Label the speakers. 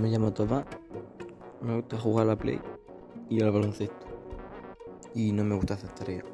Speaker 1: Me llamo Tomás. Me gusta jugar a la Play y al baloncesto. Y no me gusta hacer tareas.